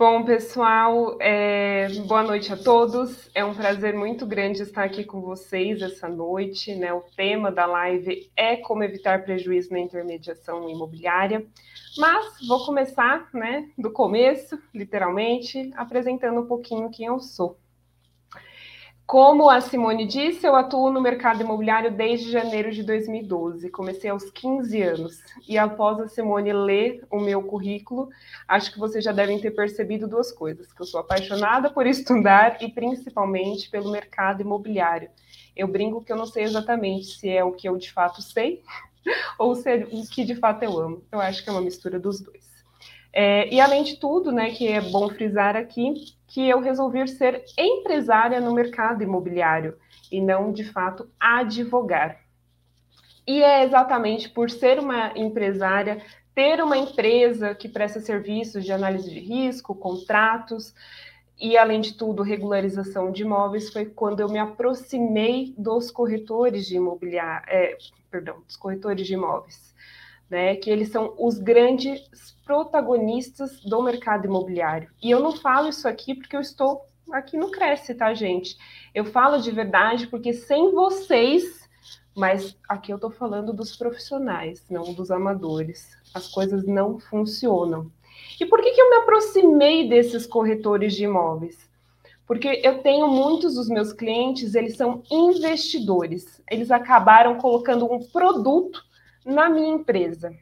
Bom, pessoal, é... boa noite a todos. É um prazer muito grande estar aqui com vocês essa noite. Né? O tema da live é como evitar prejuízo na intermediação imobiliária. Mas vou começar né, do começo, literalmente, apresentando um pouquinho quem eu sou. Como a Simone disse, eu atuo no mercado imobiliário desde janeiro de 2012. Comecei aos 15 anos. E após a Simone ler o meu currículo, acho que vocês já devem ter percebido duas coisas: que eu sou apaixonada por estudar e principalmente pelo mercado imobiliário. Eu brinco que eu não sei exatamente se é o que eu de fato sei ou se é o que de fato eu amo. Eu acho que é uma mistura dos dois. É, e além de tudo, né, que é bom frisar aqui, que eu resolvi ser empresária no mercado imobiliário e não, de fato, advogar. E é exatamente por ser uma empresária, ter uma empresa que presta serviços de análise de risco, contratos e, além de tudo, regularização de imóveis, foi quando eu me aproximei dos corretores de imobiliário, é, perdão, dos corretores de imóveis, né? Que eles são os grandes protagonistas do mercado imobiliário. E eu não falo isso aqui porque eu estou aqui no Cresce, tá, gente? Eu falo de verdade porque sem vocês, mas aqui eu estou falando dos profissionais, não dos amadores. As coisas não funcionam. E por que, que eu me aproximei desses corretores de imóveis? Porque eu tenho muitos dos meus clientes, eles são investidores. Eles acabaram colocando um produto na minha empresa.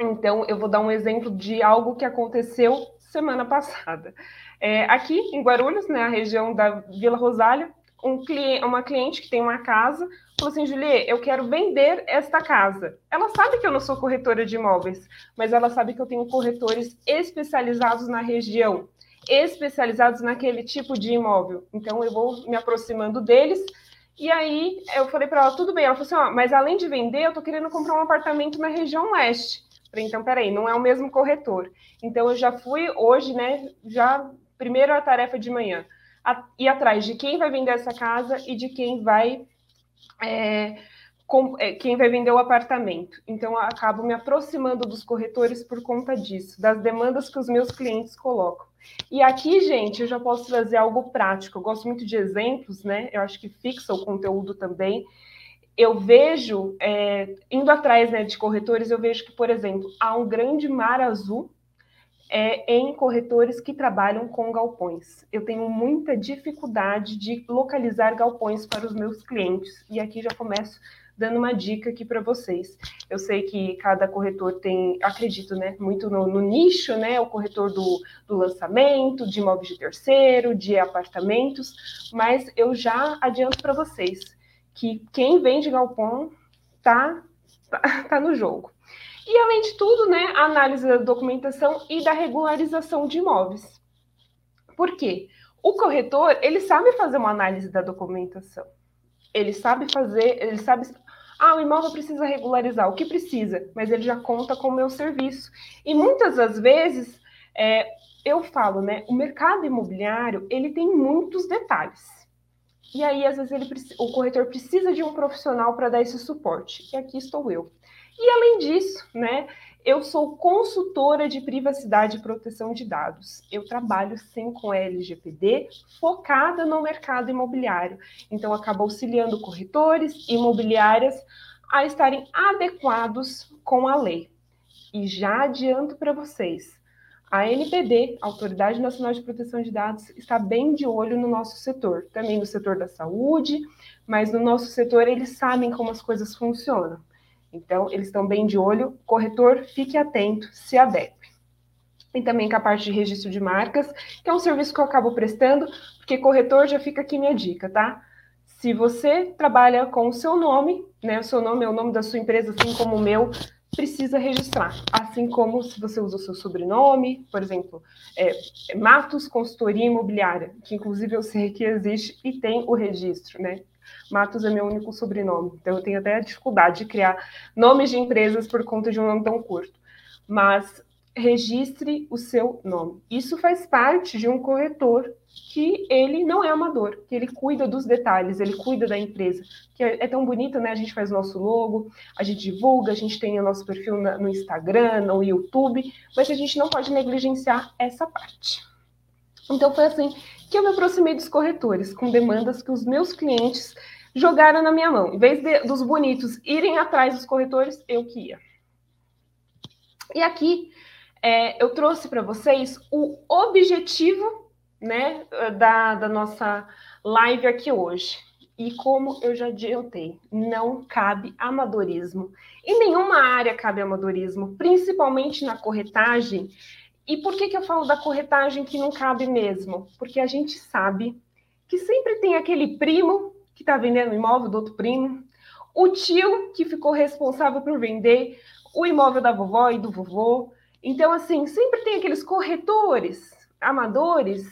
Então, eu vou dar um exemplo de algo que aconteceu semana passada. É, aqui em Guarulhos, na né, região da Vila Rosália, um cliente, uma cliente que tem uma casa falou assim: Julie, eu quero vender esta casa. Ela sabe que eu não sou corretora de imóveis, mas ela sabe que eu tenho corretores especializados na região especializados naquele tipo de imóvel. Então eu vou me aproximando deles. E aí eu falei para ela, tudo bem. Ela falou assim, ó, mas além de vender, eu tô querendo comprar um apartamento na região leste. falei, então, peraí, não é o mesmo corretor. Então eu já fui hoje, né? Já primeiro a tarefa de manhã, a, ir atrás de quem vai vender essa casa e de quem vai é, é, quem vai vender o apartamento. Então, eu acabo me aproximando dos corretores por conta disso, das demandas que os meus clientes colocam. E aqui, gente, eu já posso trazer algo prático. Eu gosto muito de exemplos, né? Eu acho que fixa o conteúdo também. Eu vejo, é, indo atrás né, de corretores, eu vejo que, por exemplo, há um grande mar azul é, em corretores que trabalham com galpões. Eu tenho muita dificuldade de localizar galpões para os meus clientes. E aqui já começo dando uma dica aqui para vocês. Eu sei que cada corretor tem, acredito, né, muito no, no nicho, né, o corretor do, do, lançamento, de imóveis de terceiro, de apartamentos, mas eu já adianto para vocês que quem vende galpão tá, tá, tá no jogo. E além de tudo, né, a análise da documentação e da regularização de imóveis. Por quê? O corretor, ele sabe fazer uma análise da documentação. Ele sabe fazer, ele sabe ah, o imóvel precisa regularizar, o que precisa, mas ele já conta com o meu serviço. E muitas das vezes, é, eu falo, né, o mercado imobiliário, ele tem muitos detalhes. E aí, às vezes, ele, o corretor precisa de um profissional para dar esse suporte. E aqui estou eu. E além disso, né, eu sou consultora de privacidade e proteção de dados. Eu trabalho sim com LGPD, focada no mercado imobiliário. Então, acabo auxiliando corretores imobiliárias a estarem adequados com a lei. E já adianto para vocês, a NPD, Autoridade Nacional de Proteção de Dados, está bem de olho no nosso setor, também no setor da saúde, mas no nosso setor eles sabem como as coisas funcionam. Então, eles estão bem de olho. Corretor, fique atento, se adeque. E também com a parte de registro de marcas, que é um serviço que eu acabo prestando, porque corretor já fica aqui minha dica, tá? Se você trabalha com o seu nome, né? O seu nome é o nome da sua empresa, assim como o meu, precisa registrar. Assim como se você usa o seu sobrenome, por exemplo, é, Matos Consultoria Imobiliária, que inclusive eu sei que existe e tem o registro, né? Matos é meu único sobrenome, então eu tenho até dificuldade de criar nomes de empresas por conta de um nome tão curto. Mas registre o seu nome. Isso faz parte de um corretor que ele não é amador, que ele cuida dos detalhes, ele cuida da empresa, que é, tão bonito, né? A gente faz o nosso logo, a gente divulga, a gente tem o nosso perfil no Instagram, no YouTube, mas a gente não pode negligenciar essa parte. Então foi assim que eu me aproximei dos corretores, com demandas que os meus clientes jogaram na minha mão. Em vez de, dos bonitos irem atrás dos corretores, eu que ia. E aqui é, eu trouxe para vocês o objetivo né, da, da nossa live aqui hoje. E como eu já adiantei, não cabe amadorismo. Em nenhuma área cabe amadorismo, principalmente na corretagem. E por que, que eu falo da corretagem que não cabe mesmo? Porque a gente sabe que sempre tem aquele primo que está vendendo imóvel do outro primo, o tio que ficou responsável por vender o imóvel da vovó e do vovô, então, assim, sempre tem aqueles corretores amadores,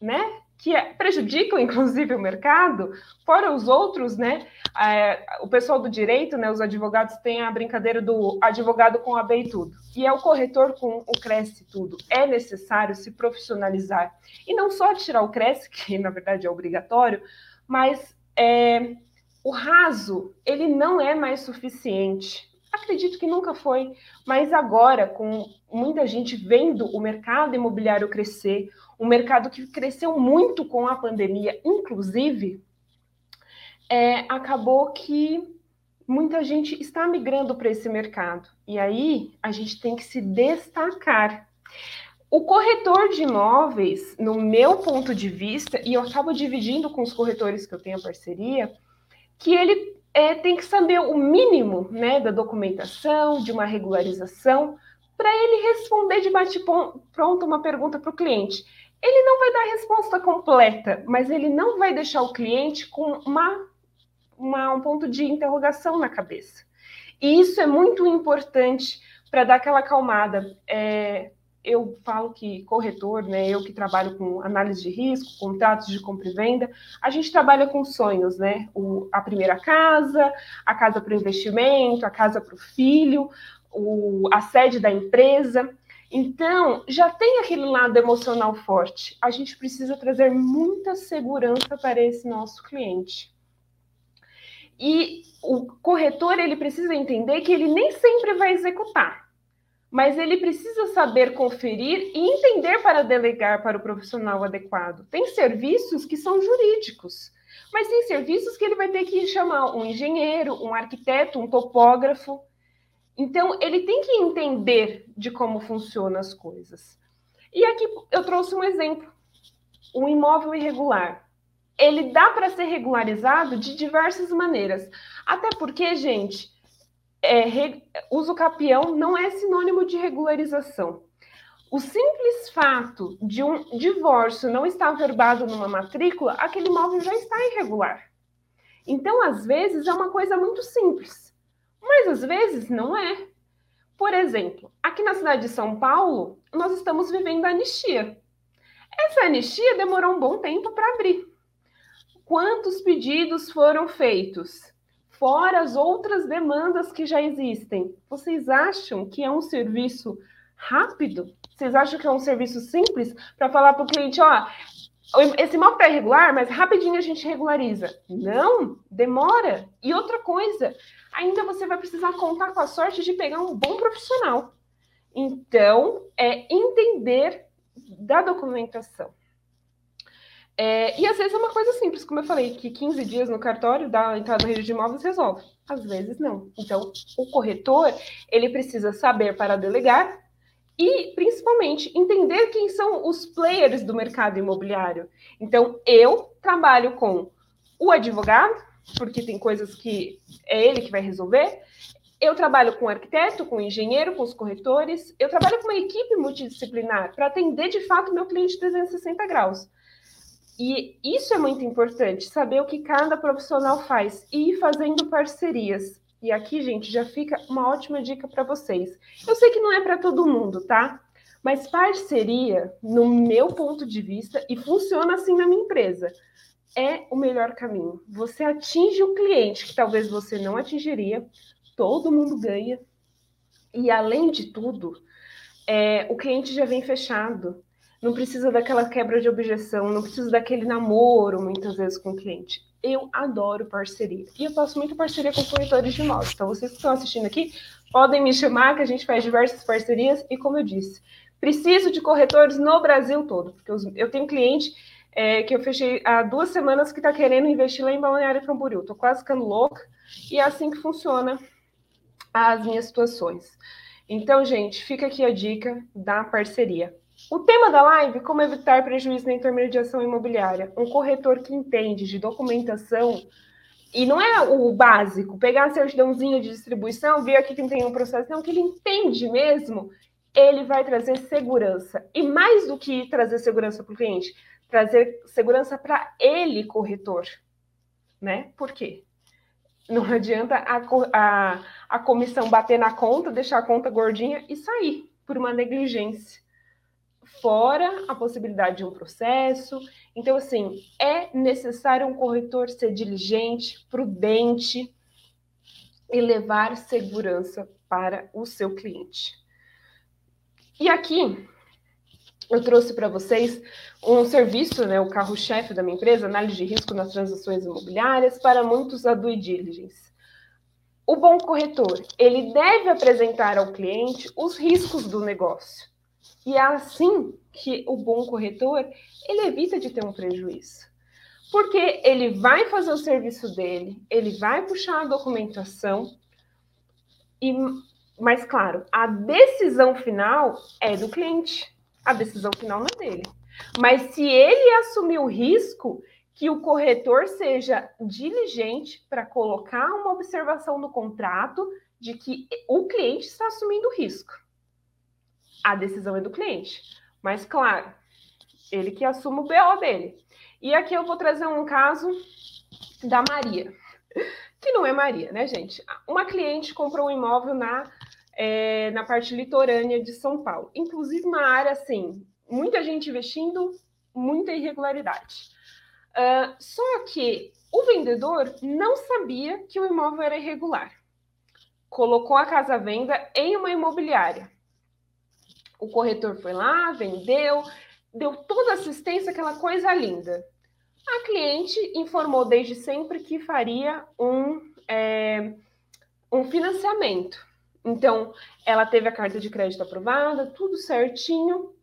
né? Que é, prejudicam, inclusive, o mercado, fora os outros, né? É, o pessoal do direito, né? Os advogados têm a brincadeira do advogado com a B e tudo. E é o corretor com o Cresce tudo. É necessário se profissionalizar. E não só tirar o Cresce, que na verdade é obrigatório, mas é, o raso, ele não é mais suficiente. Acredito que nunca foi, mas agora, com muita gente vendo o mercado imobiliário crescer, um mercado que cresceu muito com a pandemia, inclusive, é, acabou que muita gente está migrando para esse mercado. E aí a gente tem que se destacar. O corretor de imóveis, no meu ponto de vista, e eu acabo dividindo com os corretores que eu tenho a parceria, que ele é, tem que saber o mínimo né, da documentação, de uma regularização, para ele responder de bate-pronto uma pergunta para o cliente. Ele não vai dar a resposta completa, mas ele não vai deixar o cliente com uma, uma um ponto de interrogação na cabeça. E isso é muito importante para dar aquela acalmada. É, eu falo que corretor, né, eu que trabalho com análise de risco, contratos de compra e venda, a gente trabalha com sonhos, né? O, a primeira casa, a casa para o investimento, a casa para o filho, a sede da empresa. Então, já tem aquele lado emocional forte. A gente precisa trazer muita segurança para esse nosso cliente. E o corretor, ele precisa entender que ele nem sempre vai executar mas ele precisa saber conferir e entender para delegar para o profissional adequado. Tem serviços que são jurídicos, mas tem serviços que ele vai ter que chamar um engenheiro, um arquiteto, um topógrafo. Então, ele tem que entender de como funcionam as coisas. E aqui eu trouxe um exemplo: um imóvel irregular. Ele dá para ser regularizado de diversas maneiras. Até porque, gente, é, re, uso capião não é sinônimo de regularização. O simples fato de um divórcio não estar verbado numa matrícula, aquele imóvel já está irregular. Então, às vezes, é uma coisa muito simples, mas às vezes não é. Por exemplo, aqui na cidade de São Paulo, nós estamos vivendo a anistia. Essa anistia demorou um bom tempo para abrir. Quantos pedidos foram feitos? fora as outras demandas que já existem. Vocês acham que é um serviço rápido? Vocês acham que é um serviço simples para falar para o cliente, ó, esse imóvel está irregular, mas rapidinho a gente regulariza? Não, demora. E outra coisa, ainda você vai precisar contar com a sorte de pegar um bom profissional. Então, é entender da documentação. É, e às vezes é uma coisa simples, como eu falei, que 15 dias no cartório da entrada no registro de imóveis resolve. Às vezes não. Então, o corretor, ele precisa saber para delegar e, principalmente, entender quem são os players do mercado imobiliário. Então, eu trabalho com o advogado, porque tem coisas que é ele que vai resolver. Eu trabalho com o arquiteto, com engenheiro, com os corretores. Eu trabalho com uma equipe multidisciplinar para atender de fato meu cliente 360 graus. E isso é muito importante, saber o que cada profissional faz e ir fazendo parcerias. E aqui, gente, já fica uma ótima dica para vocês. Eu sei que não é para todo mundo, tá? Mas parceria, no meu ponto de vista, e funciona assim na minha empresa, é o melhor caminho. Você atinge o cliente que talvez você não atingiria, todo mundo ganha. E além de tudo, é, o cliente já vem fechado. Não precisa daquela quebra de objeção, não precisa daquele namoro, muitas vezes, com o cliente. Eu adoro parceria. E eu faço muita parceria com corretores de imóveis. Então, vocês que estão assistindo aqui, podem me chamar, que a gente faz diversas parcerias. E, como eu disse, preciso de corretores no Brasil todo. Porque eu tenho cliente é, que eu fechei há duas semanas que está querendo investir lá em Balneário Camboriú. Estou quase ficando louca. E é assim que funciona as minhas situações. Então, gente, fica aqui a dica da parceria. O tema da live, como evitar prejuízo na intermediação imobiliária. Um corretor que entende de documentação, e não é o básico, pegar a certidãozinha de distribuição, ver aqui quem tem um processo, não, que ele entende mesmo, ele vai trazer segurança. E mais do que trazer segurança para o cliente, trazer segurança para ele, corretor. Né? Por quê? Não adianta a, a, a comissão bater na conta, deixar a conta gordinha e sair por uma negligência. Fora a possibilidade de um processo. Então, assim, é necessário um corretor ser diligente, prudente e levar segurança para o seu cliente. E aqui eu trouxe para vocês um serviço, né, o carro-chefe da minha empresa, análise de risco nas transações imobiliárias, para muitos a due diligence. O bom corretor, ele deve apresentar ao cliente os riscos do negócio. E é assim que o bom corretor, ele evita de ter um prejuízo. Porque ele vai fazer o serviço dele, ele vai puxar a documentação, e, mas claro, a decisão final é do cliente a decisão final não é dele. Mas se ele assumir o risco, que o corretor seja diligente para colocar uma observação no contrato de que o cliente está assumindo o risco. A decisão é do cliente. Mas, claro, ele que assume o BO dele. E aqui eu vou trazer um caso da Maria, que não é Maria, né, gente? Uma cliente comprou um imóvel na é, na parte litorânea de São Paulo. Inclusive, uma área assim, muita gente investindo, muita irregularidade. Uh, só que o vendedor não sabia que o imóvel era irregular. Colocou a casa à venda em uma imobiliária. O corretor foi lá, vendeu, deu toda a assistência, aquela coisa linda. A cliente informou desde sempre que faria um, é, um financiamento. Então, ela teve a carta de crédito aprovada, tudo certinho.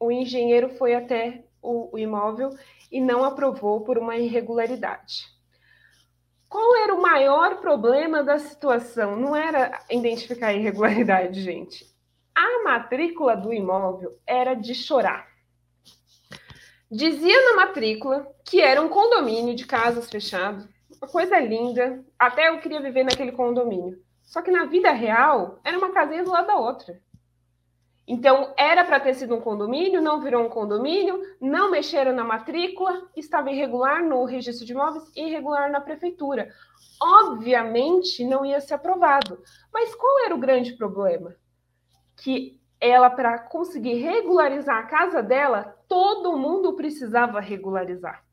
O engenheiro foi até o, o imóvel e não aprovou por uma irregularidade. Qual era o maior problema da situação? Não era identificar a irregularidade, gente. A matrícula do imóvel era de chorar. Dizia na matrícula que era um condomínio de casas fechado, uma coisa linda. Até eu queria viver naquele condomínio. Só que na vida real, era uma casinha do lado da outra. Então, era para ter sido um condomínio, não virou um condomínio, não mexeram na matrícula, estava irregular no registro de imóveis e irregular na prefeitura. Obviamente, não ia ser aprovado. Mas qual era o grande problema? Que ela, para conseguir regularizar a casa dela, todo mundo precisava regularizar.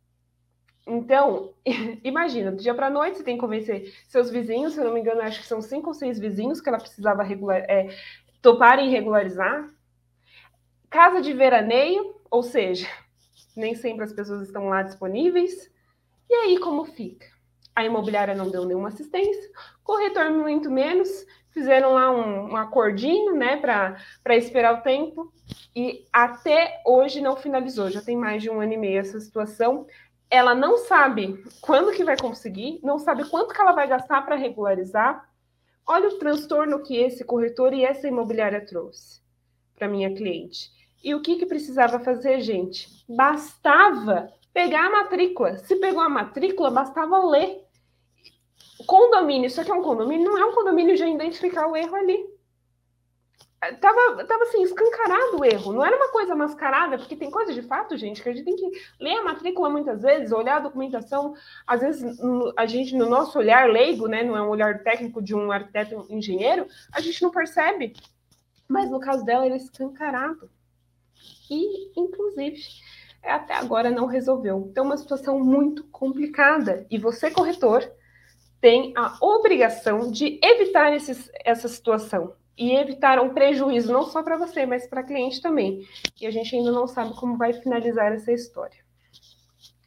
Então, imagina, do dia para a noite você tem que convencer seus vizinhos, se eu não me engano, acho que são cinco ou seis vizinhos que ela precisava regular, é, toparem regularizar. Casa de veraneio, ou seja, nem sempre as pessoas estão lá disponíveis. E aí, como fica? A imobiliária não deu nenhuma assistência, corretor muito menos, fizeram lá um, um acordinho, né, para esperar o tempo, e até hoje não finalizou, já tem mais de um ano e meio essa situação ela não sabe quando que vai conseguir, não sabe quanto que ela vai gastar para regularizar. Olha o transtorno que esse corretor e essa imobiliária trouxe para minha cliente. E o que, que precisava fazer, gente? Bastava pegar a matrícula. Se pegou a matrícula, bastava ler. Condomínio, isso aqui é um condomínio? Não é um condomínio já identificar o erro ali tava, tava assim, escancarado o erro. Não era uma coisa mascarada, porque tem coisa de fato, gente, que a gente tem que ler a matrícula muitas vezes, olhar a documentação. Às vezes, a gente, no nosso olhar leigo, né, não é um olhar técnico de um arquiteto um engenheiro, a gente não percebe. Mas no caso dela, ele é escancarado. E, inclusive, até agora não resolveu. Então, uma situação muito complicada. E você, corretor, tem a obrigação de evitar esses, essa situação e evitar um prejuízo não só para você, mas para cliente também. E a gente ainda não sabe como vai finalizar essa história.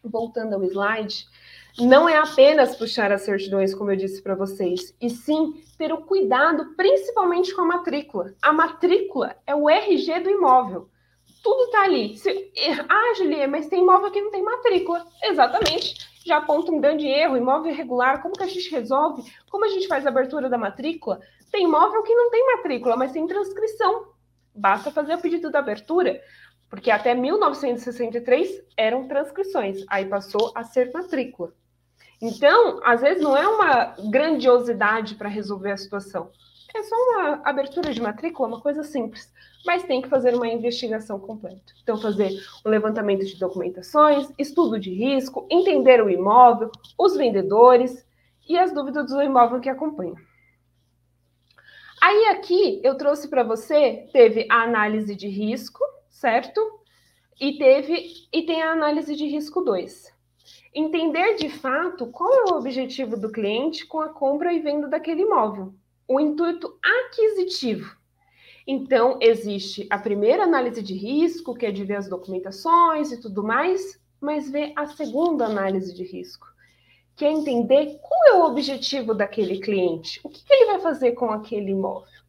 Voltando ao slide, não é apenas puxar as certidões, como eu disse para vocês, e sim ter o cuidado, principalmente com a matrícula. A matrícula é o RG do imóvel. Tudo está ali. Se, ah, Julia, mas tem imóvel que não tem matrícula. Exatamente. Já aponta um grande erro, imóvel irregular. Como que a gente resolve? Como a gente faz a abertura da matrícula? Tem imóvel que não tem matrícula, mas tem transcrição. Basta fazer o pedido da abertura, porque até 1963 eram transcrições, aí passou a ser matrícula. Então, às vezes não é uma grandiosidade para resolver a situação. É só uma abertura de matrícula, uma coisa simples, mas tem que fazer uma investigação completa. Então, fazer um levantamento de documentações, estudo de risco, entender o imóvel, os vendedores e as dúvidas do imóvel que acompanha. Aí aqui eu trouxe para você, teve a análise de risco, certo? E teve e tem a análise de risco 2. Entender de fato qual é o objetivo do cliente com a compra e venda daquele imóvel, o intuito aquisitivo. Então, existe a primeira análise de risco, que é de ver as documentações e tudo mais, mas ver a segunda análise de risco, que é entender qual é o objetivo daquele cliente, o que, ele vai fazer com aquele imóvel.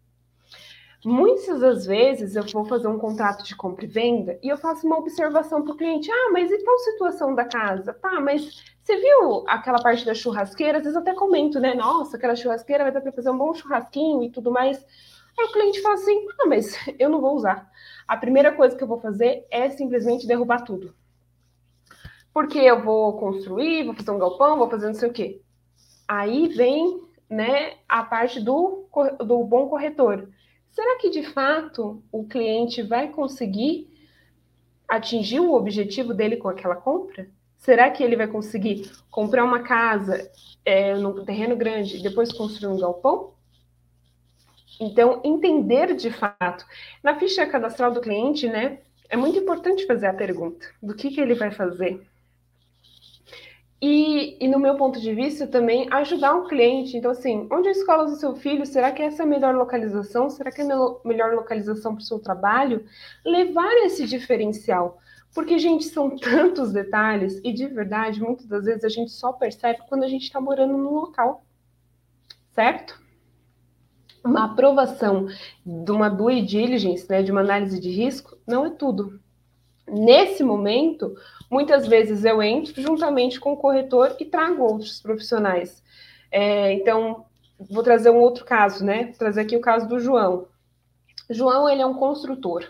Muitas das vezes eu vou fazer um contrato de compra e venda e eu faço uma observação para o cliente: ah, mas e tal situação da casa? Tá, mas você viu aquela parte da churrasqueira? Às vezes até comento, né? Nossa, aquela churrasqueira vai dar para fazer um bom churrasquinho e tudo mais. Aí o cliente fala assim: ah, mas eu não vou usar. A primeira coisa que eu vou fazer é simplesmente derrubar tudo. Porque eu vou construir, vou fazer um galpão, vou fazer não sei o quê. Aí vem né, a parte do, do bom corretor. Será que de fato o cliente vai conseguir atingir o objetivo dele com aquela compra? Será que ele vai conseguir comprar uma casa é, num terreno grande e depois construir um galpão? Então, entender de fato. Na ficha cadastral do cliente, né, é muito importante fazer a pergunta do que, que ele vai fazer e, e, no meu ponto de vista também ajudar o cliente. Então, assim, onde a escola do seu filho? Será que essa é a melhor localização? Será que é a melhor localização para o seu trabalho? Levar esse diferencial. Porque, gente, são tantos detalhes e de verdade, muitas das vezes a gente só percebe quando a gente está morando no local. Certo? Uma aprovação de uma due diligence, né, de uma análise de risco, não é tudo. Nesse momento, muitas vezes eu entro juntamente com o corretor e trago outros profissionais. É, então, vou trazer um outro caso, né? Vou trazer aqui o caso do João. João, ele é um construtor.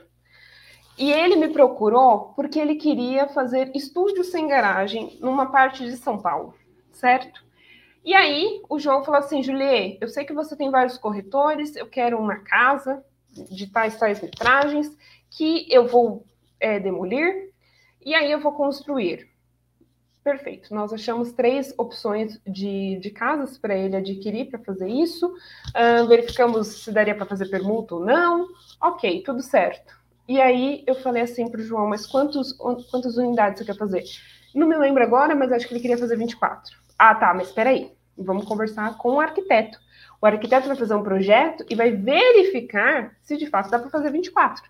E ele me procurou porque ele queria fazer estúdio sem garagem numa parte de São Paulo, certo? E aí, o João falou assim, Julie, eu sei que você tem vários corretores, eu quero uma casa de tais, tais metragens, que eu vou é, demolir, e aí eu vou construir. Perfeito. Nós achamos três opções de, de casas para ele adquirir para fazer isso. Uh, verificamos se daria para fazer permuta ou não. Ok, tudo certo. E aí eu falei assim para o João, mas quantos, quantas unidades você quer fazer? Não me lembro agora, mas acho que ele queria fazer 24. Ah, tá, mas espera aí. Vamos conversar com o arquiteto. O arquiteto vai fazer um projeto e vai verificar se de fato dá para fazer 24.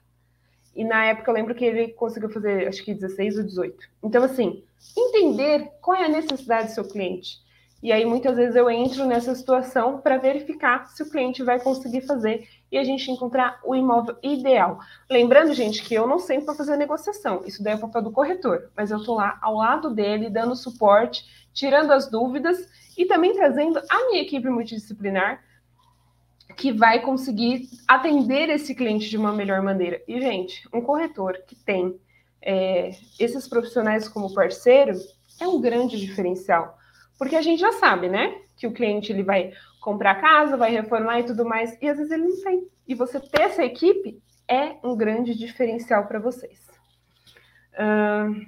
E na época eu lembro que ele conseguiu fazer, acho que 16 ou 18. Então, assim, entender qual é a necessidade do seu cliente. E aí, muitas vezes, eu entro nessa situação para verificar se o cliente vai conseguir fazer e a gente encontrar o imóvel ideal. Lembrando, gente, que eu não sempre vou fazer negociação. Isso daí é o papel do corretor. Mas eu estou lá ao lado dele, dando suporte, tirando as dúvidas e também trazendo a minha equipe multidisciplinar que vai conseguir atender esse cliente de uma melhor maneira. E, gente, um corretor que tem é, esses profissionais como parceiro é um grande diferencial. Porque a gente já sabe, né? Que o cliente ele vai comprar casa, vai reformar e tudo mais, e às vezes ele não tem. E você ter essa equipe é um grande diferencial para vocês. Uh,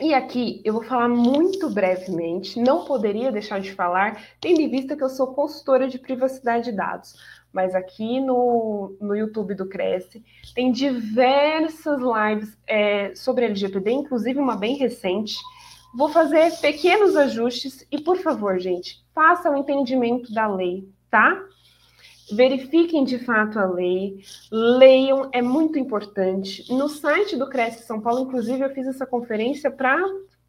e aqui eu vou falar muito brevemente, não poderia deixar de falar, tendo em vista que eu sou consultora de privacidade de dados. Mas aqui no, no YouTube do Cresce tem diversas lives é, sobre LGPD, inclusive uma bem recente. Vou fazer pequenos ajustes e, por favor, gente, faça o entendimento da lei, tá? verifiquem de fato a lei, leiam, é muito importante. No site do Cresce São Paulo, inclusive, eu fiz essa conferência para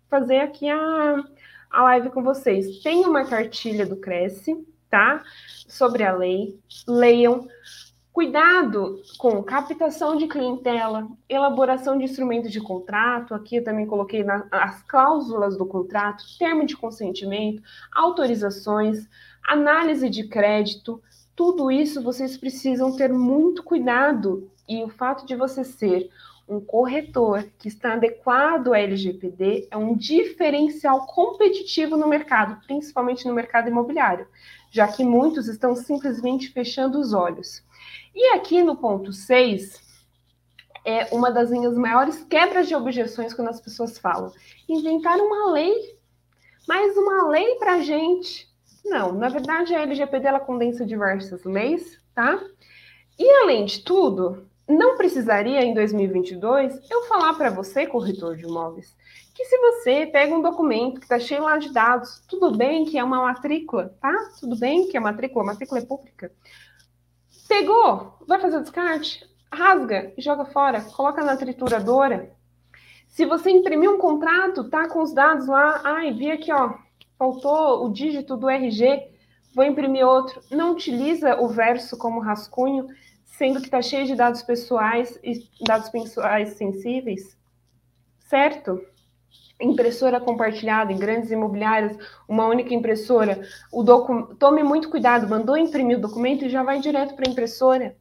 fazer aqui a, a live com vocês. Tem uma cartilha do Cresce, tá? Sobre a lei, leiam. Cuidado com captação de clientela, elaboração de instrumentos de contrato. Aqui eu também coloquei na, as cláusulas do contrato, termo de consentimento, autorizações, análise de crédito. Tudo isso vocês precisam ter muito cuidado. E o fato de você ser um corretor que está adequado à LGPD é um diferencial competitivo no mercado, principalmente no mercado imobiliário, já que muitos estão simplesmente fechando os olhos. E aqui no ponto 6, é uma das minhas maiores quebras de objeções quando as pessoas falam: inventar uma lei, mais uma lei para a gente. Não, na verdade a LGPD ela condensa diversas leis, tá? E além de tudo, não precisaria em 2022 eu falar para você, corretor de imóveis, que se você pega um documento que está cheio lá de dados, tudo bem que é uma matrícula, tá? Tudo bem que é matrícula, a matrícula é pública. Pegou, vai fazer o descarte, rasga e joga fora, coloca na trituradora. Se você imprimir um contrato, tá com os dados lá, ai, vi aqui, ó, faltou o dígito do RG, vou imprimir outro. Não utiliza o verso como rascunho, sendo que está cheio de dados pessoais e dados pessoais sensíveis, certo? Impressora compartilhada em grandes imobiliárias, uma única impressora. O docu... Tome muito cuidado, mandou imprimir o documento e já vai direto para a impressora,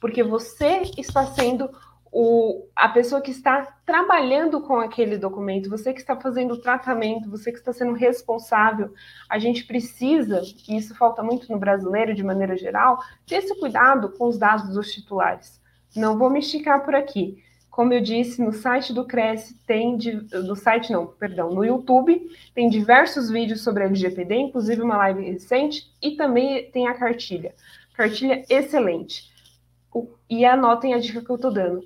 porque você está sendo o, a pessoa que está trabalhando com aquele documento, você que está fazendo o tratamento, você que está sendo responsável, a gente precisa, e isso falta muito no brasileiro de maneira geral, ter esse cuidado com os dados dos titulares. Não vou me esticar por aqui. Como eu disse, no site do Cresce tem, do site não, perdão, no YouTube tem diversos vídeos sobre LGPD, inclusive uma live recente, e também tem a cartilha. Cartilha excelente e anotem a dica que eu estou dando.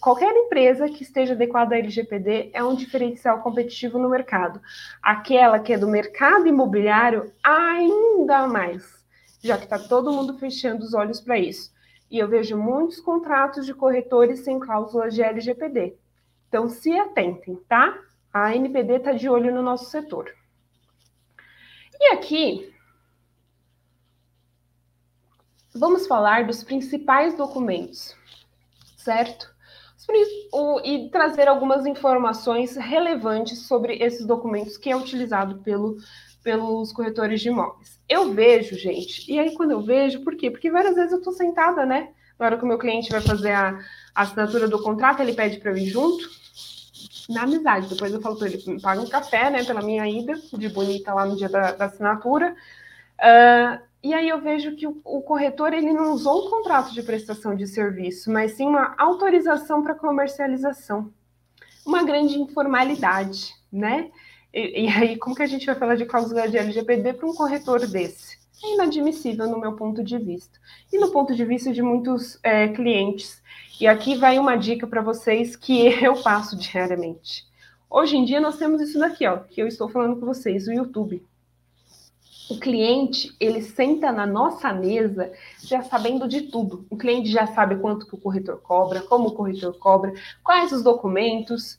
qualquer empresa que esteja adequada à LGPD é um diferencial competitivo no mercado. Aquela que é do mercado imobiliário, ainda mais, já que está todo mundo fechando os olhos para isso. E eu vejo muitos contratos de corretores sem cláusulas de LGPD. Então, se atentem, tá? A NPD está de olho no nosso setor. E aqui, vamos falar dos principais documentos, certo? e trazer algumas informações relevantes sobre esses documentos que é utilizado pelo, pelos corretores de imóveis. Eu vejo, gente, e aí quando eu vejo, por quê? Porque várias vezes eu estou sentada, né? Na hora que o meu cliente vai fazer a, a assinatura do contrato, ele pede para eu ir junto, na amizade. Depois eu falo para ele, me paga um café, né, pela minha ida, de bonita lá no dia da, da assinatura. Uh, e aí eu vejo que o, o, corretor ele não usou um contrato de prestação de serviço, mas sim uma autorização para comercialização. Uma grande informalidade, né? E, e, aí, como que a gente vai falar de cláusula de LGPD para um corretor desse? É inadmissível no meu ponto de vista. E no ponto de vista de muitos é, clientes. E aqui vai uma dica para vocês que eu passo diariamente. Hoje em dia nós temos isso daqui, ó, que eu estou falando com vocês, o YouTube o cliente ele senta na nossa mesa já sabendo de tudo. O cliente já sabe quanto que o corretor cobra, como o corretor cobra, quais os documentos.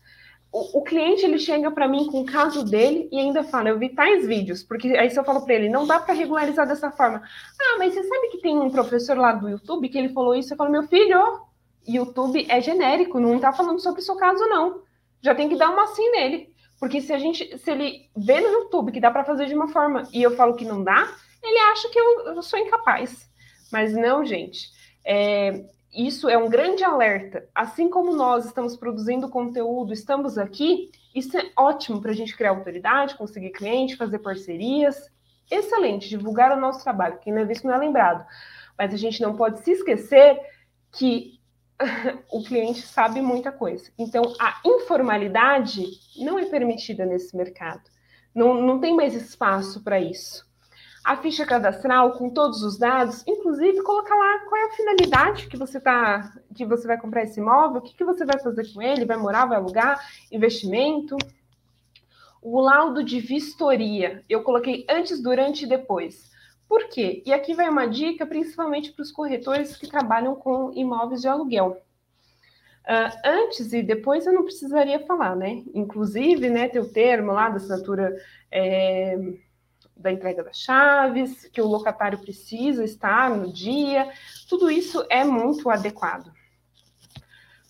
O, o cliente ele chega para mim com o caso dele e ainda fala: eu vi tais vídeos, porque aí se eu falo para ele, não dá para regularizar dessa forma. Ah, mas você sabe que tem um professor lá do YouTube que ele falou isso? Eu falo: meu filho, YouTube é genérico, não está falando sobre o seu caso não. Já tem que dar uma sim nele. Porque se a gente, se ele vê no YouTube que dá para fazer de uma forma e eu falo que não dá, ele acha que eu, eu sou incapaz. Mas não, gente. É, isso é um grande alerta. Assim como nós estamos produzindo conteúdo, estamos aqui, isso é ótimo para a gente criar autoridade, conseguir cliente, fazer parcerias. Excelente, divulgar o nosso trabalho. Quem não é visto não é lembrado. Mas a gente não pode se esquecer que o cliente sabe muita coisa. Então, a informalidade não é permitida nesse mercado. Não, não tem mais espaço para isso. A ficha cadastral com todos os dados, inclusive colocar lá qual é a finalidade que você tá, que você vai comprar esse imóvel, o que, que você vai fazer com ele, vai morar, vai alugar, investimento. O laudo de vistoria, eu coloquei antes, durante e depois Por quê? E aqui vai uma dica, principalmente para os corretores que trabalham com imóveis de aluguel. Uh, antes e depois eu não precisaria falar, né? Inclusive, né, ter o termo lá da assinatura é, da entrega das chaves, que o locatário precisa estar no dia, tudo isso é muito adequado.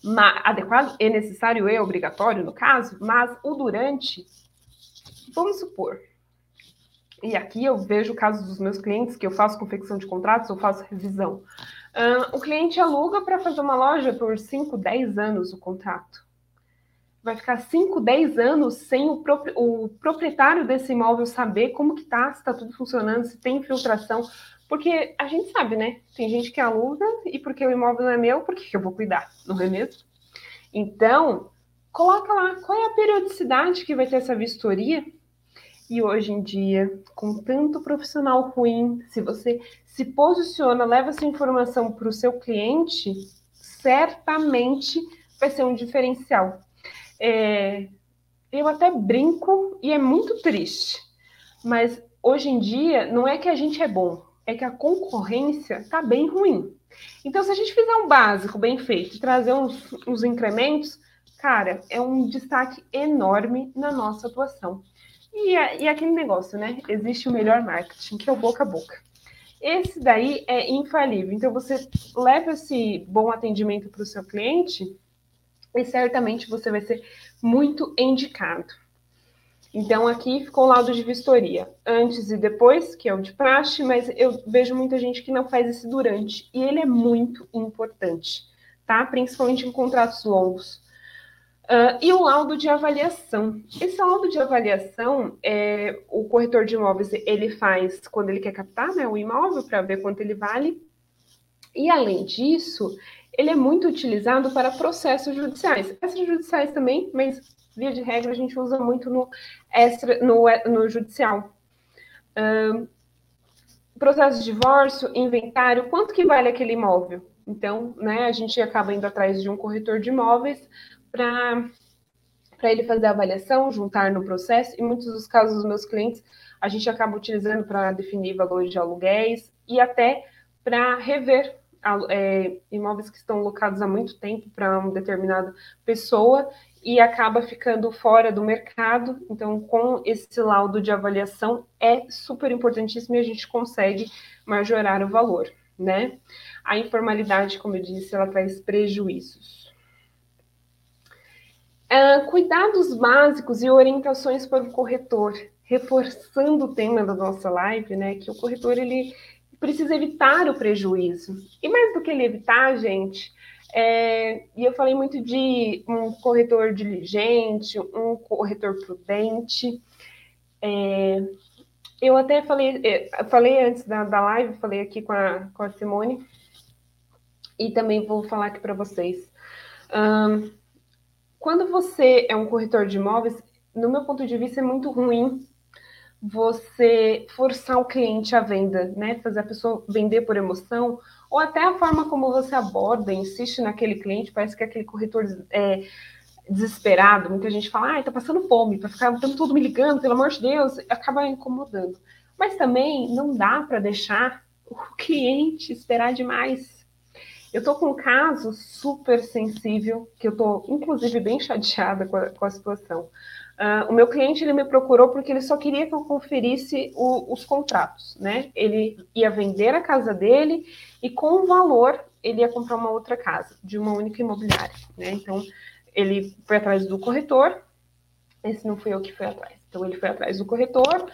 Ma adequado e necessário e obrigatório, no caso, mas o durante, vamos supor, e aqui eu vejo casos dos meus clientes que eu faço confecção de contratos, eu faço revisão. Uh, o cliente aluga para fazer uma loja por 5, 10 anos o contrato. Vai ficar 5, 10 anos sem o, o, proprietário desse imóvel saber como que tá, se está tudo funcionando, se tem infiltração. Porque a gente sabe, né? Tem gente que aluga e porque o imóvel não é meu, por que eu vou cuidar? Não é mesmo? Então, coloca lá qual é a periodicidade que vai ter essa vistoria e hoje em dia, com tanto profissional ruim, se você se posiciona, leva essa informação para o seu cliente, certamente vai ser um diferencial. É, eu até brinco e é muito triste, mas hoje em dia não é que a gente é bom, é que a concorrência está bem ruim. Então, se a gente fizer um básico bem feito, trazer uns, uns incrementos, cara, é um destaque enorme na nossa atuação. E, e aquele negócio, né? Existe o melhor marketing, que é o boca a boca. Esse daí é infalível. Então, você leva esse bom atendimento para o seu cliente e certamente você vai ser muito indicado. Então, aqui ficou o laudo de vistoria, antes e depois, que é o de praxe, mas eu vejo muita gente que não faz esse durante, e ele é muito importante, tá? Principalmente em contratos longos. Uh, e o laudo de avaliação. Esse laudo de avaliação, é, o corretor de imóveis ele faz quando ele quer captar né, o imóvel para ver quanto ele vale. E além disso, ele é muito utilizado para processos judiciais. Extrajudiciais também, mas via de regra a gente usa muito no, extra, no, no judicial. Uh, processo de divórcio, inventário, quanto que vale aquele imóvel? Então, né, a gente acaba indo atrás de um corretor de imóveis para ele fazer a avaliação, juntar no processo, e muitos dos casos dos meus clientes a gente acaba utilizando para definir valores de aluguéis e até para rever é, imóveis que estão locados há muito tempo para uma determinada pessoa e acaba ficando fora do mercado. Então, com esse laudo de avaliação é super importantíssimo e a gente consegue majorar o valor, né? A informalidade, como eu disse, ela traz prejuízos. Uh, cuidados básicos e orientações para o corretor, reforçando o tema da nossa live, né? Que o corretor ele precisa evitar o prejuízo. E mais do que ele evitar, gente, é, e eu falei muito de um corretor diligente, um corretor prudente. É, eu até falei, é, falei antes da, da live, falei aqui com a, com a Simone, e também vou falar aqui para vocês. Um, quando você é um corretor de imóveis, no meu ponto de vista, é muito ruim você forçar o cliente à venda, né? Fazer a pessoa vender por emoção, ou até a forma como você aborda, insiste naquele cliente, parece que aquele corretor é desesperado. Muita gente fala, ai, tá passando fome, para ficar tanto todo me ligando, pelo amor de Deus, acaba incomodando. Mas também não dá para deixar o cliente esperar demais. Eu estou com um caso super sensível, que eu estou, inclusive, bem chateada com a, com a situação. Uh, o meu cliente ele me procurou porque ele só queria que eu conferisse o, os contratos, né? Ele ia vender a casa dele e com o valor ele ia comprar uma outra casa de uma única imobiliária, né? Então ele foi atrás do corretor. Esse não fui eu que fui atrás. Então ele foi atrás do corretor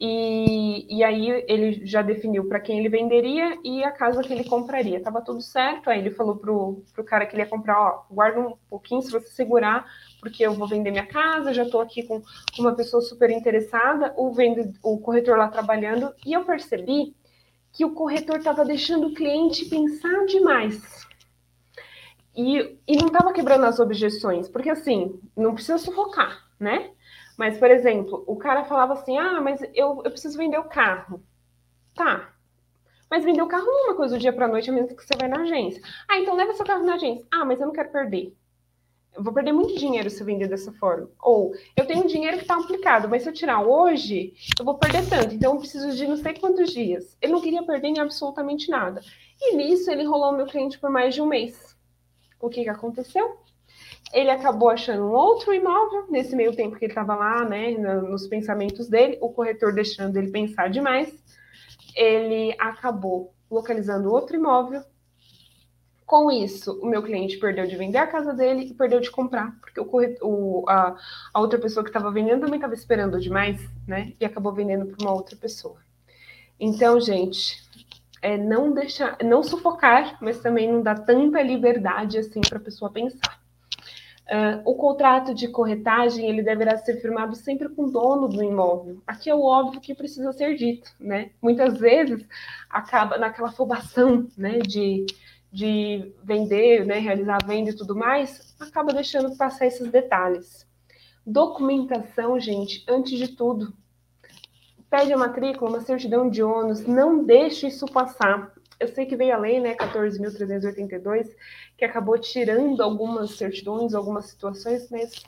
e, e aí ele já definiu para quem ele venderia e a casa que ele compraria. Tava tudo certo. Aí ele falou pro, pro cara que ele ia comprar, ó, guarda um pouquinho se você segurar, porque eu vou vender minha casa, já estou aqui com, uma pessoa super interessada, o, vende, o corretor lá trabalhando, e eu percebi que o corretor estava deixando o cliente pensar demais. E, e não estava quebrando as objeções, porque assim, não precisa sufocar, né? Mas, por exemplo, o cara falava assim: ah, mas eu, eu preciso vender o carro. Tá. Mas vender o carro não é uma coisa do dia para noite, a menos que você vai na agência. Ah, então leva seu carro na agência. Ah, mas eu não quero perder. Eu vou perder muito dinheiro se eu vender dessa forma. Ou eu tenho dinheiro que está aplicado, mas se eu tirar hoje, eu vou perder tanto. Então eu preciso de não sei quantos dias. Ele não queria perder em absolutamente nada. E nisso ele enrolou meu cliente por mais de um mês. O que, que aconteceu? Ele acabou achando um outro imóvel nesse meio tempo que ele estava lá, né, nos pensamentos dele, o corretor deixando ele pensar demais. Ele acabou localizando outro imóvel. Com isso, o meu cliente perdeu de vender a casa dele e perdeu de comprar, porque o corretor, a, a outra pessoa que estava vendendo também estava esperando demais, né? E acabou vendendo para uma outra pessoa. Então, gente, é não deixar, não sufocar, mas também não dar tanta liberdade assim para a pessoa pensar. Uh, o contrato de corretagem ele deverá ser firmado sempre com o dono do imóvel. Aqui é o óbvio que precisa ser dito, né? Muitas vezes acaba naquela afobação, né, de, de vender, né, realizar venda e tudo mais, acaba deixando passar esses detalhes. Documentação, gente, antes de tudo. Pede a matrícula, uma certidão de ônus, não deixe isso passar eu sei que veio a lei, né, 14.382, que acabou tirando algumas certidões, algumas situações, mas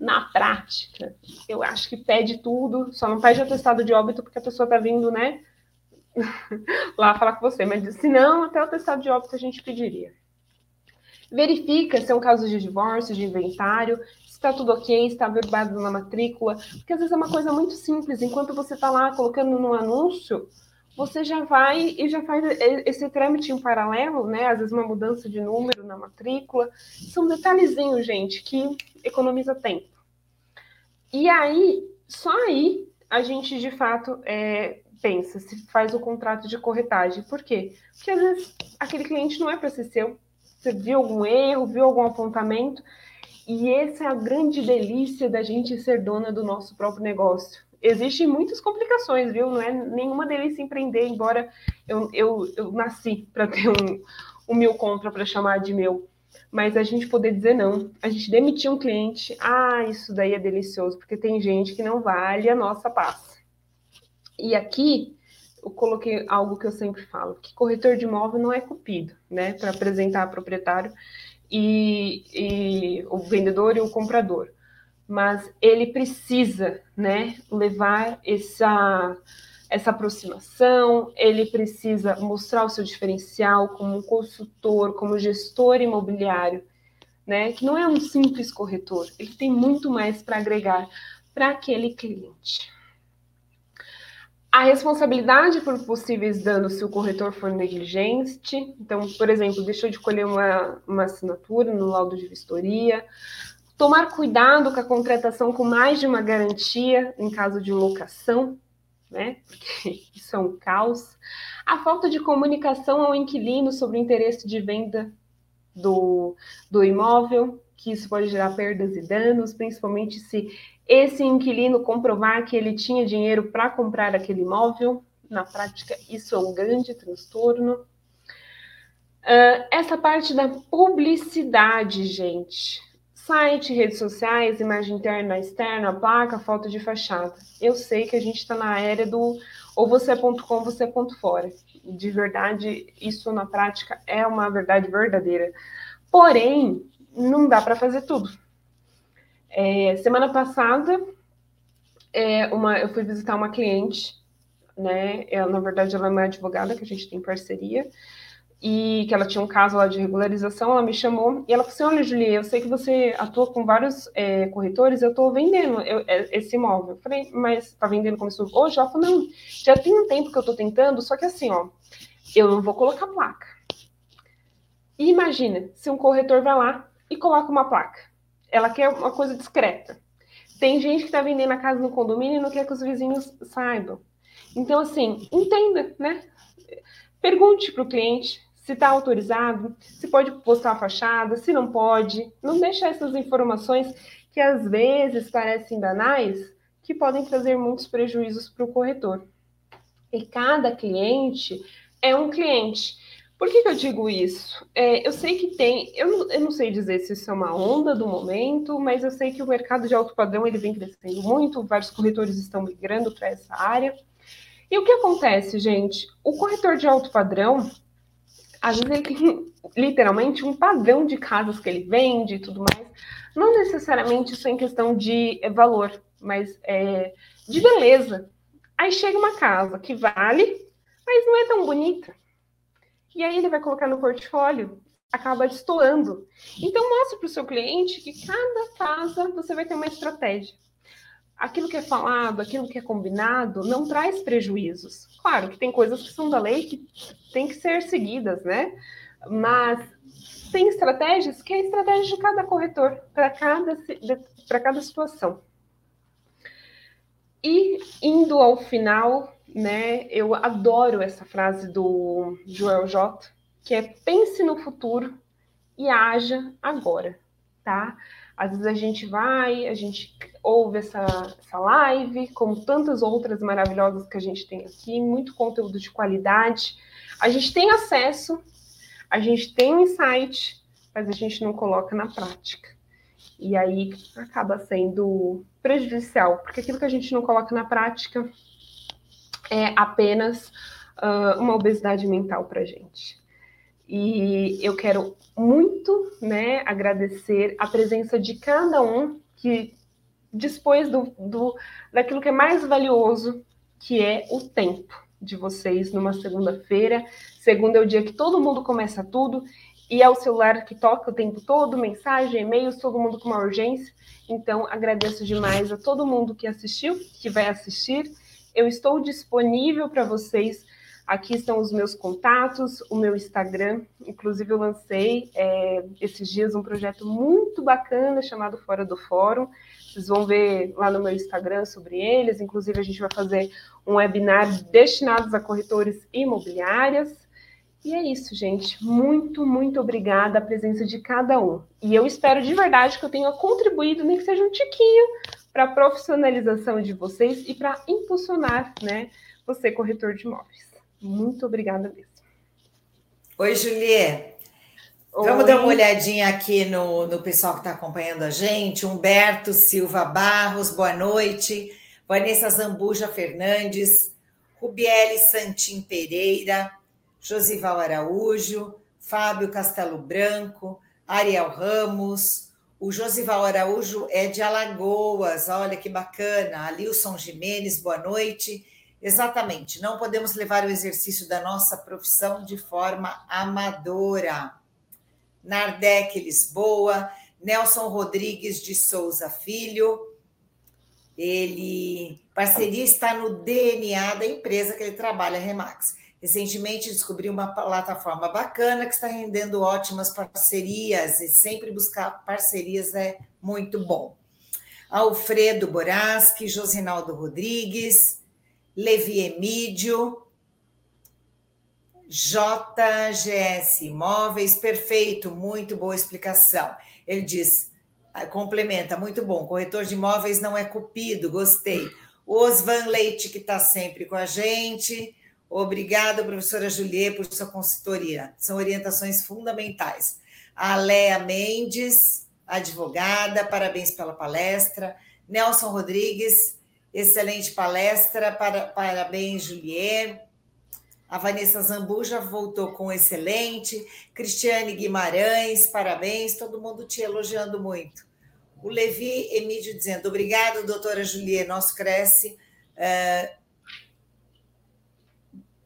na prática, eu acho que pede tudo, só não pede atestado de óbito porque a pessoa tá vindo, né, lá falar com você, mas se não, até o atestado de óbito a gente pediria. Verifica se é um caso de divórcio, de inventário, se está tudo ok, se está verbado na matrícula, porque às vezes é uma coisa muito simples, enquanto você está lá colocando no anúncio, você já vai e já faz esse trâmite em paralelo, né? Às vezes uma mudança de número na matrícula. São detalhezinhos, gente, que economiza tempo. E aí, só aí, a gente de fato é, pensa se faz o contrato de corretagem. Por quê? Porque às vezes aquele cliente não é para ser seu. Você viu algum erro, viu algum apontamento. E essa é a grande delícia da gente ser dona do nosso próprio negócio existem muitas complicações, viu? Não é nenhuma delícia empreender, embora eu, eu, eu nasci para ter um, um mil contra para chamar de meu. Mas a gente poder dizer não, a gente demitir um cliente, ah, isso daí é delicioso, porque tem gente que não vale a nossa paz. E aqui eu coloquei algo que eu sempre falo, que corretor de imóvel não é cupido, né, para apresentar proprietário e, e o vendedor e o comprador mas ele precisa, né, levar essa essa aproximação, ele precisa mostrar o seu diferencial como consultor, como gestor imobiliário, né, que não é um simples corretor, ele tem muito mais para agregar para aquele cliente. A responsabilidade por possíveis danos se o corretor for negligente, então, por exemplo, deixou de colher uma, uma assinatura no laudo de vistoria, Tomar cuidado com a contratação com mais de uma garantia em caso de locação, né? Porque isso é um caos. A falta de comunicação ao inquilino sobre o interesse de venda do, do imóvel, que isso pode gerar perdas e danos, principalmente se esse inquilino comprovar que ele tinha dinheiro para comprar aquele imóvel. Na prática, isso é um grande transtorno. Uh, essa parte da publicidade, gente Site, redes sociais, imagem interna, externa, placa, foto de fachada. Eu sei que a gente está na era do ou você é ponto com, você é ponto fora. De verdade, isso na prática é uma verdade verdadeira. Porém, não dá para fazer tudo. É, semana passada, é, uma, eu fui visitar uma cliente, né? Ela, na verdade, ela é uma advogada que a gente tem parceria e que ela tinha um caso lá de regularização, ela me chamou e ela falou assim, olha, Julia, eu sei que você atua com vários é, corretores, eu estou vendendo eu, é, esse imóvel. Eu falei, mas está vendendo como isso hoje? Ela falou, não, já tem um tempo que eu estou tentando, só que assim, ó, eu não vou colocar placa. E imagina, se um corretor vai lá e coloca uma placa. Ela quer uma coisa discreta. Tem gente que está vendendo a casa no condomínio e não quer que os vizinhos saibam. Então, assim, entenda, né? Pergunte para o cliente se está autorizado, se pode postar a fachada, se não pode. Não deixa essas informações que às vezes parecem banais, que podem trazer muitos prejuízos para o corretor. E cada cliente é um cliente. Por que, que eu digo isso? É, eu sei que tem, eu não, eu não, sei dizer se isso é uma onda do momento, mas eu sei que o mercado de alto padrão ele vem crescendo muito, vários corretores estão migrando para essa área. E o que acontece, gente? O corretor de alto padrão, às vezes ele tem literalmente um padrão de casas que ele vende e tudo mais. Não necessariamente isso é em questão de é, valor, mas é, de beleza. Aí chega uma casa que vale, mas não é tão bonita. E aí ele vai colocar no portfólio, acaba destoando. Então mostre para o seu cliente que cada casa você vai ter uma estratégia. Aquilo que é falado, aquilo que é combinado, não traz prejuízos. Claro que tem coisas que são da lei que tem que ser seguidas, né? Mas tem estratégias que é a estratégia de cada corretor, para cada, para cada situação. E indo ao final, né, eu adoro essa frase do Joel J, que é pense no futuro e haja agora, tá? Às vezes a gente vai, a gente ouve essa, essa live, como tantas outras maravilhosas que a gente tem aqui, muito conteúdo de qualidade. A gente tem acesso, a gente tem insight, mas a gente não coloca na prática. E aí acaba sendo prejudicial, porque aquilo que a gente não coloca na prática é apenas uh, uma obesidade mental para gente. E eu quero muito né, agradecer a presença de cada um que dispôs do, do, daquilo que é mais valioso, que é o tempo de vocês numa segunda-feira. Segunda é o dia que todo mundo começa tudo e é o celular que toca o tempo todo, mensagem, e-mails, todo mundo com uma urgência. Então, agradeço demais a todo mundo que assistiu, que vai assistir. Eu estou disponível para vocês. Aqui estão os meus contatos, o meu Instagram. Inclusive, eu lancei é, esses dias um projeto muito bacana chamado Fora do Fórum. Vocês vão ver lá no meu Instagram sobre eles. Inclusive, a gente vai fazer um webinar destinado a corretores imobiliárias. E é isso, gente. Muito, muito obrigada a presença de cada um. E eu espero de verdade que eu tenha contribuído, nem que seja um tiquinho, para a profissionalização de vocês e para impulsionar, né, você, corretor de imóveis. Muito obrigada mesmo. Oi, Julie. Oi. Vamos dar uma olhadinha aqui no, no pessoal que está acompanhando a gente. Humberto Silva Barros, boa noite. Vanessa Zambuja Fernandes, Rubiele Santim Pereira, Josival Araújo, Fábio Castelo Branco, Ariel Ramos. O Josival Araújo é de Alagoas, olha que bacana. Alilson Jimenez, boa noite. Exatamente, não podemos levar o exercício da nossa profissão de forma amadora. Nardec Lisboa, Nelson Rodrigues de Souza Filho. Ele parceria está no DNA da empresa que ele trabalha, Remax. Recentemente descobri uma plataforma bacana que está rendendo ótimas parcerias e sempre buscar parcerias é muito bom. Alfredo Boraski, Josinaldo Rodrigues, Levi Emídio, JGS Imóveis, perfeito, muito boa explicação. Ele diz, ah, complementa, muito bom, corretor de imóveis não é cupido, gostei. Osvan Leite, que está sempre com a gente, Obrigada, professora Juliet, por sua consultoria. São orientações fundamentais. A Léa Mendes, advogada, parabéns pela palestra. Nelson Rodrigues, excelente palestra, para, parabéns, Juliet. A Vanessa Zambuja voltou com excelente. Cristiane Guimarães, parabéns, todo mundo te elogiando muito. O Levi Emílio dizendo, obrigado, doutora Juliet, nosso cresce. Uh,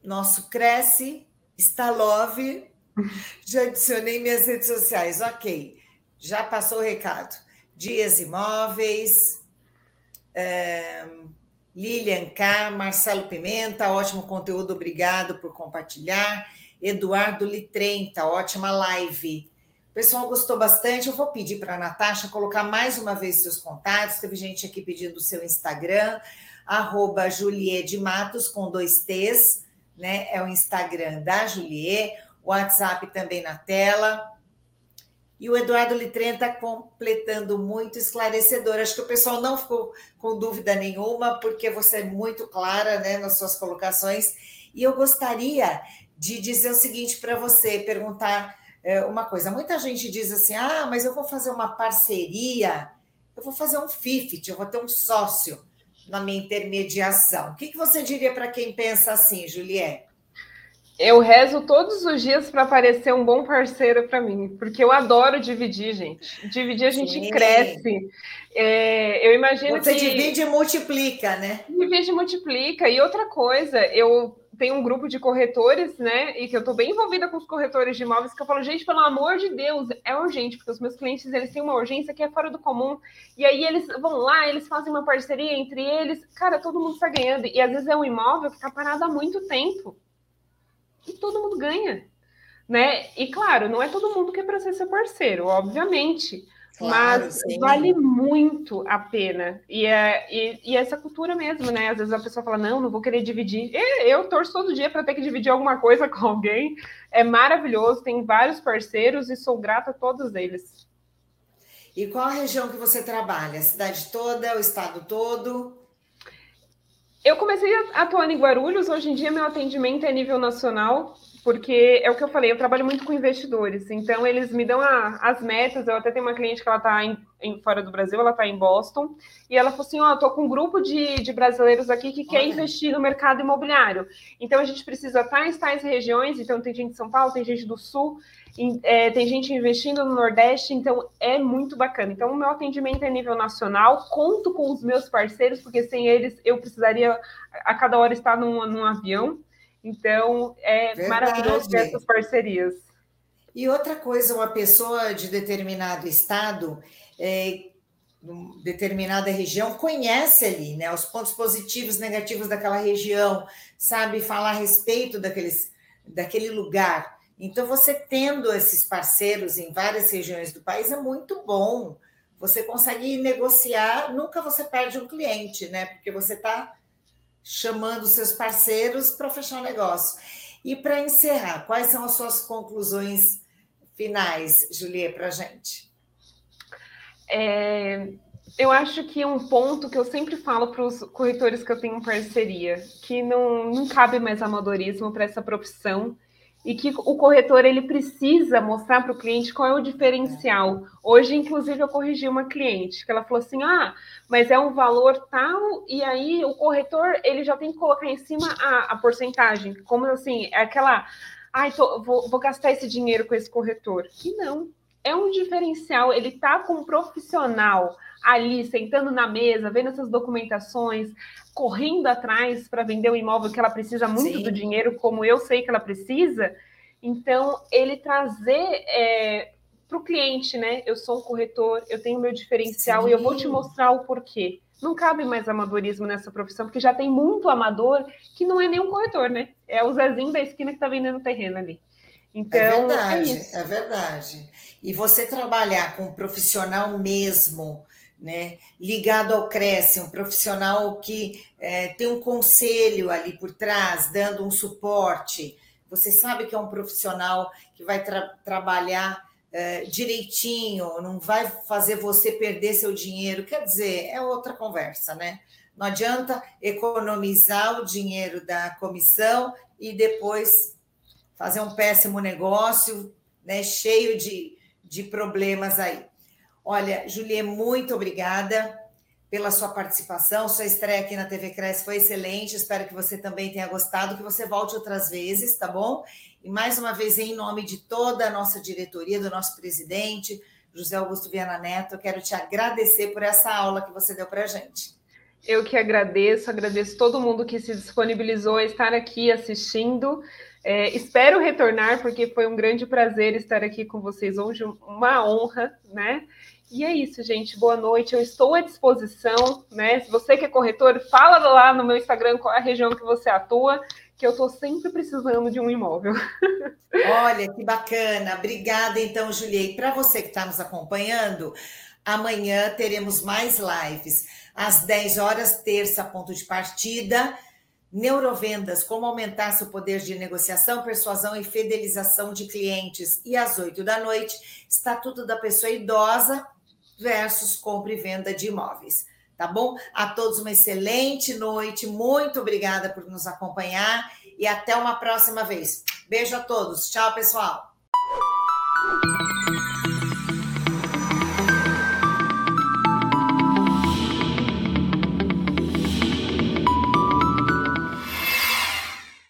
nosso Cresce, está love. Já adicionei minhas redes sociais. Ok, já passou o recado. Dias Imóveis, é, Lilian K, Marcelo Pimenta, ótimo conteúdo, obrigado por compartilhar. Eduardo Litrenta, ótima live. O pessoal gostou bastante. Eu vou pedir para a Natasha colocar mais uma vez seus contatos. Teve gente aqui pedindo o seu Instagram, arroba Juliet de Matos, com dois T's né? É o Instagram da Juliet, o WhatsApp também na tela. E o Eduardo Litren está completando muito esclarecedor. Acho que o pessoal não ficou com dúvida nenhuma, porque você é muito clara né, nas suas colocações. E eu gostaria de dizer o seguinte para você, perguntar é, uma coisa. Muita gente diz assim: ah, mas eu vou fazer uma parceria, eu vou fazer um FIFT, eu vou ter um sócio na minha intermediação. O que, que você diria para quem pensa assim, Juliette? Eu rezo todos os dias para parecer um bom parceiro para mim, porque eu adoro dividir, gente. Dividir a gente Sim. cresce. É, eu imagino Você que. Você divide e multiplica, né? Divide e multiplica. E outra coisa, eu tenho um grupo de corretores, né? E que eu estou bem envolvida com os corretores de imóveis, que eu falo, gente, pelo amor de Deus, é urgente, porque os meus clientes eles têm uma urgência que é fora do comum. E aí eles vão lá, eles fazem uma parceria entre eles. Cara, todo mundo está ganhando. E às vezes é um imóvel que está parado há muito tempo e todo mundo ganha, né? E claro, não é todo mundo que é para ser seu parceiro, obviamente. Claro, mas sim. vale muito a pena. E, é, e, e, essa cultura mesmo, né? Às vezes a pessoa fala, não, não vou querer dividir. Eu torço todo dia para ter que dividir alguma coisa com alguém. É maravilhoso, tem vários parceiros e sou grata a todos eles. E qual a região que você trabalha? A cidade toda, o estado todo? Eu comecei atuando em Guarulhos, hoje em dia meu atendimento é nível nacional, porque é o que eu falei, eu trabalho muito com investidores, então eles me dão a, as metas, eu até tenho uma cliente que ela está em, em, fora do Brasil, ela está em Boston, e ela falou assim, ó, oh, tô com um grupo de, de brasileiros aqui que quer investir no mercado imobiliário, então a gente precisa estar em tais regiões, então tem gente de São Paulo, tem gente do Sul, é, tem gente investindo no Nordeste, então é muito bacana. Então, o meu atendimento é nível nacional, conto com os meus parceiros, porque sem eles eu precisaria a cada hora estar num, num avião. Então, é Verdade. maravilhoso ter essas parcerias. E outra coisa, uma pessoa de determinado estado, é, determinada região, conhece ali né, os pontos positivos, negativos daquela região, sabe falar a respeito daqueles, daquele lugar. Então, você tendo esses parceiros em várias regiões do país é muito bom. Você consegue negociar, nunca você perde um cliente, né? Porque você está chamando seus parceiros para fechar o negócio. E para encerrar, quais são as suas conclusões finais, Julia, para a gente? É, eu acho que um ponto que eu sempre falo para os corretores que eu tenho parceria, que não, não cabe mais amadorismo para essa profissão e que o corretor ele precisa mostrar para o cliente qual é o diferencial. Hoje, inclusive, eu corrigi uma cliente que ela falou assim: ah, mas é um valor tal, e aí o corretor ele já tem que colocar em cima a, a porcentagem, como assim, é aquela, ai, tô, vou, vou gastar esse dinheiro com esse corretor. E não, é um diferencial, ele está com um profissional ali, sentando na mesa, vendo essas documentações, correndo atrás para vender o imóvel que ela precisa muito Sim. do dinheiro, como eu sei que ela precisa. Então, ele trazer é, para o cliente, né? Eu sou um corretor, eu tenho meu diferencial Sim. e eu vou te mostrar o porquê. Não cabe mais amadorismo nessa profissão, porque já tem muito amador que não é nem um corretor, né? É o Zezinho da esquina que está vendendo terreno ali. Então, é verdade, é, é verdade. E você trabalhar com um profissional mesmo, né, ligado ao Cresce, um profissional que é, tem um conselho ali por trás, dando um suporte. Você sabe que é um profissional que vai tra trabalhar é, direitinho, não vai fazer você perder seu dinheiro. Quer dizer, é outra conversa, né? Não adianta economizar o dinheiro da comissão e depois fazer um péssimo negócio, né, cheio de, de problemas aí. Olha, Julie, muito obrigada pela sua participação. Sua estreia aqui na TV Cresce foi excelente. Espero que você também tenha gostado, que você volte outras vezes, tá bom? E mais uma vez, em nome de toda a nossa diretoria, do nosso presidente, José Augusto Viana Neto, eu quero te agradecer por essa aula que você deu para a gente. Eu que agradeço, agradeço todo mundo que se disponibilizou a estar aqui assistindo. É, espero retornar, porque foi um grande prazer estar aqui com vocês hoje, uma honra, né? E é isso, gente. Boa noite. Eu estou à disposição, né? Se você que é corretor, fala lá no meu Instagram qual é a região que você atua, que eu estou sempre precisando de um imóvel. Olha, que bacana. Obrigada, então, Juliei. Para você que está nos acompanhando, amanhã teremos mais lives. Às 10 horas, terça, ponto de partida. Neurovendas, como aumentar seu poder de negociação, persuasão e fidelização de clientes. E às 8 da noite, Estatuto da Pessoa Idosa, versus compra e venda de imóveis. Tá bom? A todos uma excelente noite. Muito obrigada por nos acompanhar e até uma próxima vez. Beijo a todos. Tchau, pessoal.